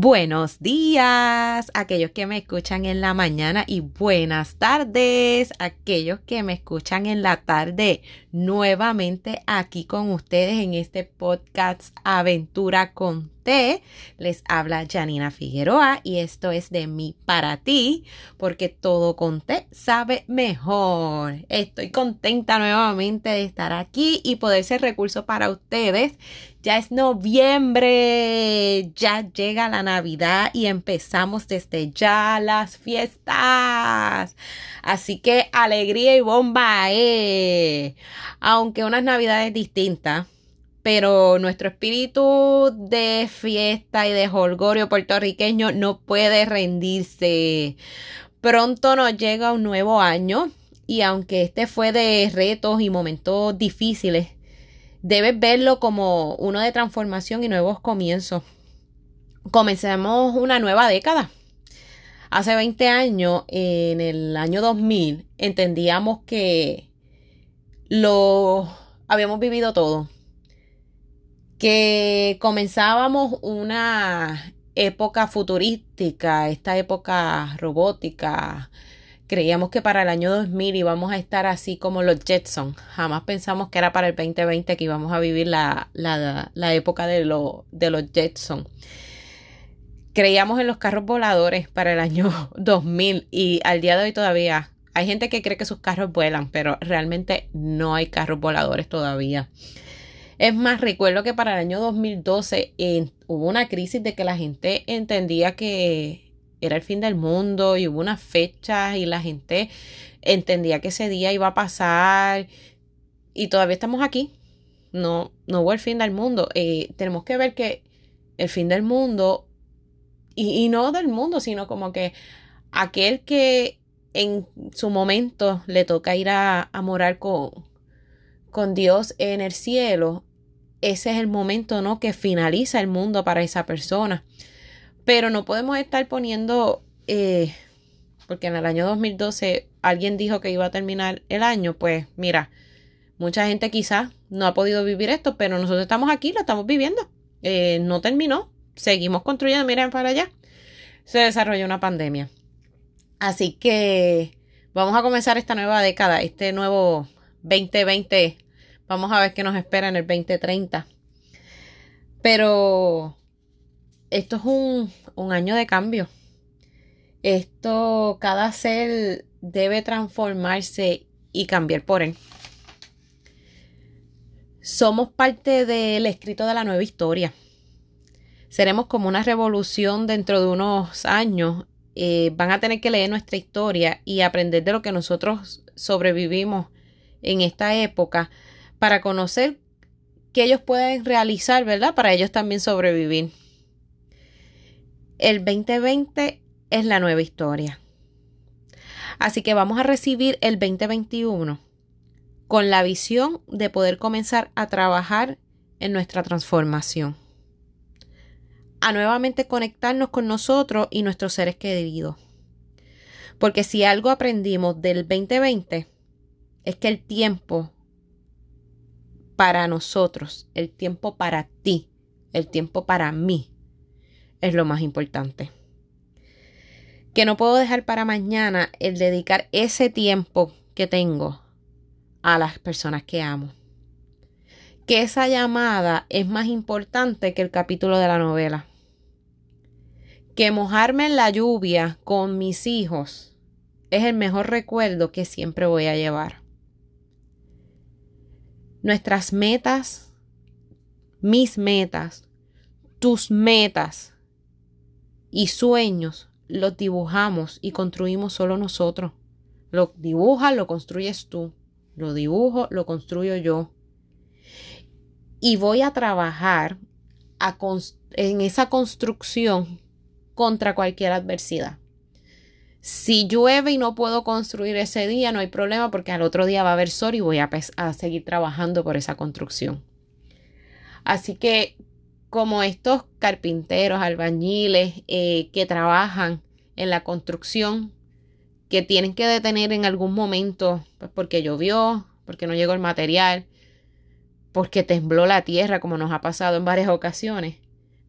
Buenos días, aquellos que me escuchan en la mañana y buenas tardes, aquellos que me escuchan en la tarde. Nuevamente aquí con ustedes en este podcast Aventura con Les habla Janina Figueroa y esto es de mí para ti, porque todo con T sabe mejor. Estoy contenta nuevamente de estar aquí y poder ser recurso para ustedes ya es noviembre, ya llega la Navidad y empezamos desde ya las fiestas. Así que alegría y bomba, eh. Aunque unas Navidades distintas, pero nuestro espíritu de fiesta y de holgorio puertorriqueño no puede rendirse. Pronto nos llega un nuevo año y aunque este fue de retos y momentos difíciles, debes verlo como uno de transformación y nuevos comienzos. Comencemos una nueva década. Hace 20 años, en el año 2000, entendíamos que lo habíamos vivido todo. Que comenzábamos una época futurística, esta época robótica, Creíamos que para el año 2000 íbamos a estar así como los Jetson. Jamás pensamos que era para el 2020 que íbamos a vivir la, época de, de los Jetson. Creíamos en los carros voladores para el año 2000 y al día de hoy todavía hay gente que cree que sus carros vuelan, pero realmente no hay carros voladores todavía. Es más, recuerdo que para el año 2012 hubo una crisis de que la gente entendía que era el fin del mundo y hubo unas fechas y la gente entendía que ese día iba a pasar y todavía estamos aquí. No, no hubo el fin del mundo. Eh, tenemos que ver que el fin del mundo, y, no del mundo, sino como que aquel que en su momento le toca ir a, a morar con, con Dios en el cielo, ese es el momento, ¿no? Que finaliza el mundo para esa persona. Pero no podemos estar poniendo, eh, porque en el año 2012 alguien dijo que iba a terminar el año, pues mira, mucha gente quizás no ha podido vivir esto, pero nosotros estamos aquí, lo estamos viviendo. Eh, no terminó, seguimos construyendo, miren para allá. Se desarrolló una pandemia. Así que vamos a comenzar esta nueva década, este nuevo 2020. Vamos a ver qué nos espera en el 2030. Pero esto es un, un año de cambio. Esto, cada ser debe transformarse y cambiar por él. Somos parte del escrito de la nueva historia. Seremos como una revolución dentro de unos años. Eh, van a tener que leer nuestra historia y aprender de lo que nosotros sobrevivimos en esta época para conocer que ellos pueden realizar, ¿verdad? Para ellos también sobrevivir. El 2020 es la nueva historia. Así que vamos a recibir el 2021 con la visión de poder comenzar a trabajar en nuestra transformación. A nuevamente conectarnos con nosotros y nuestros seres queridos. Porque si algo aprendimos del 2020 es que el tiempo para nosotros, el tiempo para ti, el tiempo para mí, es lo más importante. Que no puedo dejar para mañana el dedicar ese tiempo que tengo a las personas que amo. Que esa llamada es más importante que el capítulo de la novela. Que mojarme en la lluvia con mis hijos es el mejor recuerdo que siempre voy a llevar. Nuestras metas, mis metas, tus metas y sueños los dibujamos y construimos solo nosotros. Lo dibujas, lo construyes tú. Lo dibujo, lo construyo yo. Y voy a trabajar en esa construcción contra cualquier adversidad. Si llueve y no puedo construir ese día, no hay problema porque al otro día va a haber sol y voy a, seguir trabajando por esa construcción. Así que como estos carpinteros, albañiles eh, que trabajan en la construcción, que tienen que detener en algún momento, pues porque llovió, porque no llegó el material, porque tembló la tierra, como nos ha pasado en varias ocasiones.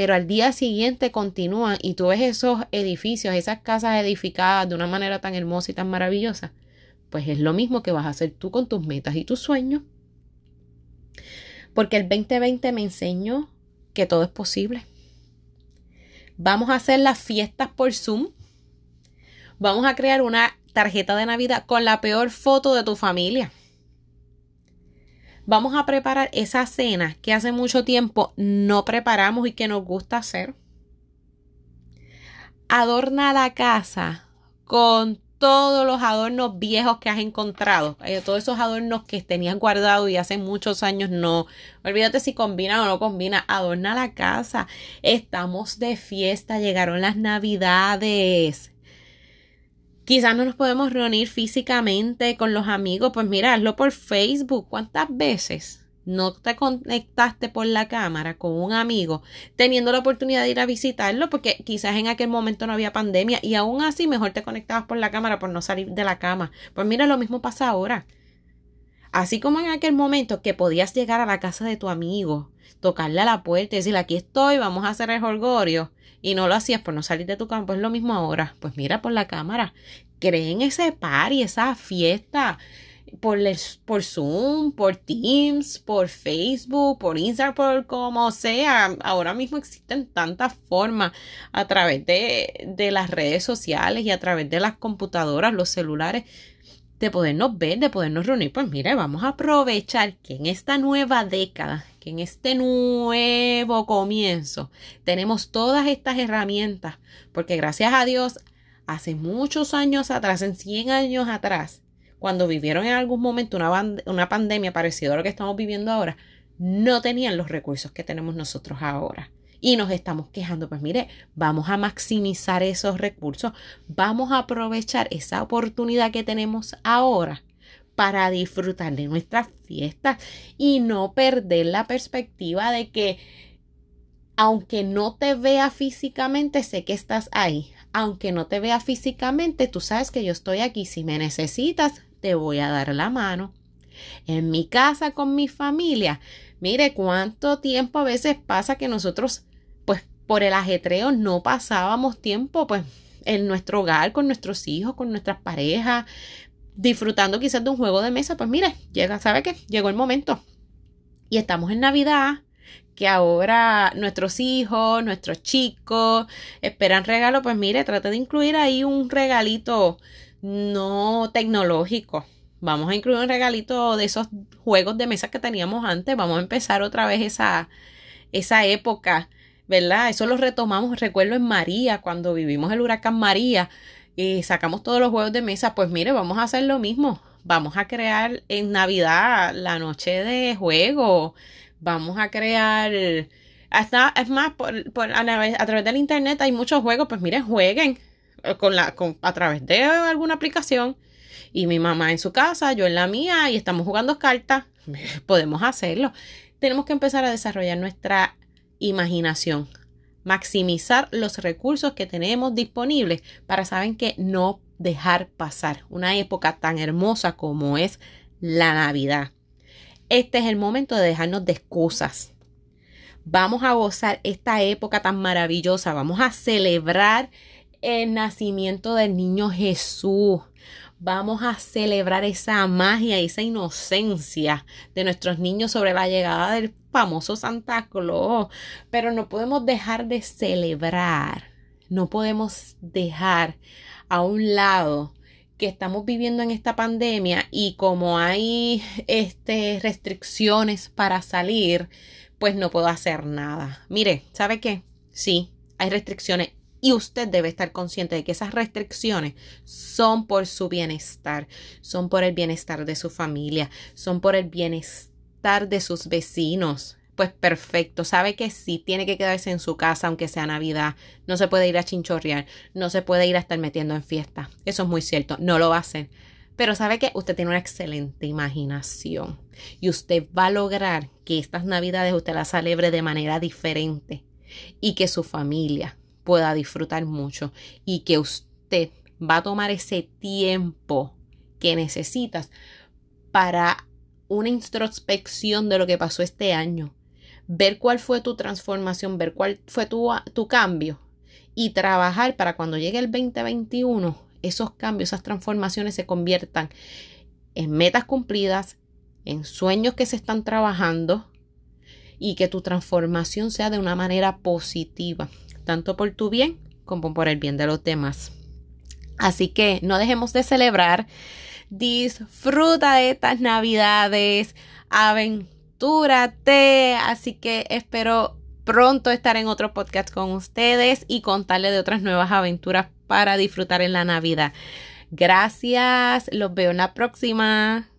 Pero al día siguiente continúan y tú ves esos edificios, esas casas edificadas de una manera tan hermosa y tan maravillosa, pues es lo mismo que vas a hacer tú con tus metas y tus sueños. Porque el 2020 me enseñó que todo es posible. Vamos a hacer las fiestas por Zoom. Vamos a crear una tarjeta de Navidad con la peor foto de tu familia. Vamos a preparar esa cena que hace mucho tiempo no preparamos y que nos gusta hacer. Adorna la casa con todos los adornos viejos que has encontrado, eh, todos esos adornos que tenías guardados y hace muchos años no. Olvídate si combina o no combina, adorna la casa. Estamos de fiesta, llegaron las navidades. Quizás no nos podemos reunir físicamente con los amigos, pues mira, hazlo por Facebook. ¿Cuántas veces no te conectaste por la cámara con un amigo teniendo la oportunidad de ir a visitarlo porque quizás en aquel momento no había pandemia y aún así mejor te conectabas por la cámara por no salir de la cama. Pues mira, lo mismo pasa ahora. Así como en aquel momento que podías llegar a la casa de tu amigo, tocarle a la puerta y decirle aquí estoy, vamos a hacer el holgorio y no lo hacías por no salir de tu campo, es lo mismo ahora. Pues mira por la cámara, creen ese par y esa fiesta por, por Zoom, por Teams, por Facebook, por Instagram, por como sea. Ahora mismo existen tantas formas a través de, de las redes sociales y a través de las computadoras, los celulares, de podernos ver, de podernos reunir. Pues mire, vamos a aprovechar que en esta nueva década, que en este nuevo comienzo, tenemos todas estas herramientas, porque gracias a Dios, hace muchos años atrás, en 100 años atrás, cuando vivieron en algún momento una, una pandemia parecida a lo que estamos viviendo ahora, no tenían los recursos que tenemos nosotros ahora. Y nos estamos quejando, pues mire, vamos a maximizar esos recursos, vamos a aprovechar esa oportunidad que tenemos ahora para disfrutar de nuestras fiestas y no perder la perspectiva de que aunque no te vea físicamente, sé que estás ahí. Aunque no te vea físicamente, tú sabes que yo estoy aquí. Si me necesitas, te voy a dar la mano. En mi casa con mi familia, mire cuánto tiempo a veces pasa que nosotros, por el ajetreo, no pasábamos tiempo, pues en nuestro hogar, con nuestros hijos, con nuestras parejas, disfrutando quizás de un juego de mesa. Pues mire, llega, ¿sabe qué? Llegó el momento. Y estamos en Navidad, que ahora nuestros hijos, nuestros chicos esperan regalo, pues mire, trate de incluir ahí un regalito no tecnológico. Vamos a incluir un regalito de esos juegos de mesa que teníamos antes. Vamos a empezar otra vez esa, esa época, ¿verdad? Eso lo retomamos, recuerdo en María, cuando vivimos el huracán María y sacamos todos los juegos de mesa. Pues mire, vamos a hacer lo mismo. Vamos a crear en Navidad la noche de juego. Vamos a crear hasta, es más, por, a, través del internet hay muchos juegos, pues miren, jueguen, eh, con la, con, a través de alguna aplicación y mi mamá en su casa, yo en la mía y estamos jugando cartas, podemos hacerlo. Tenemos que empezar a desarrollar nuestra imaginación, maximizar los recursos que tenemos disponibles para saber que no dejar pasar una época tan hermosa como es la Navidad. Este es el momento de dejarnos de excusas. Vamos a gozar esta época tan maravillosa, vamos a celebrar el nacimiento del niño Jesús. Vamos a celebrar esa magia, esa inocencia de nuestros niños sobre la llegada del famoso Santa Claus. Pero no podemos dejar de celebrar. No podemos dejar a un lado que estamos viviendo en esta pandemia y como hay este, restricciones para salir, pues no puedo hacer nada. Mire, ¿sabe qué? Sí, hay restricciones y usted debe estar consciente de que esas restricciones son por su bienestar, son por el bienestar de su familia, son por el bienestar de sus vecinos. Pues perfecto, sabe que sí, tiene que quedarse en su casa aunque sea Navidad, no se puede ir a chinchorrear, no se puede ir a estar metiendo en fiesta. Eso es muy cierto, no lo va a hacer. Pero sabe que usted tiene una excelente imaginación y usted va a lograr que estas Navidades usted las celebre de manera diferente y que su familia, pueda disfrutar mucho y que usted va a tomar ese tiempo que necesitas para una introspección de lo que pasó este año. ver cuál fue tu transformación, ver cuál fue tu, tu cambio y trabajar para cuando llegue el 2021, esos cambios, esas transformaciones se conviertan en metas cumplidas, en sueños que se están trabajando y que tu transformación sea de una manera positiva, tanto por tu bien como por el bien de los demás. Así que no dejemos de celebrar. Disfruta de estas navidades. Aventúrate. Así que espero pronto estar en otro podcast con ustedes y contarles de otras nuevas aventuras para disfrutar en la Navidad. Gracias. Los veo en la próxima.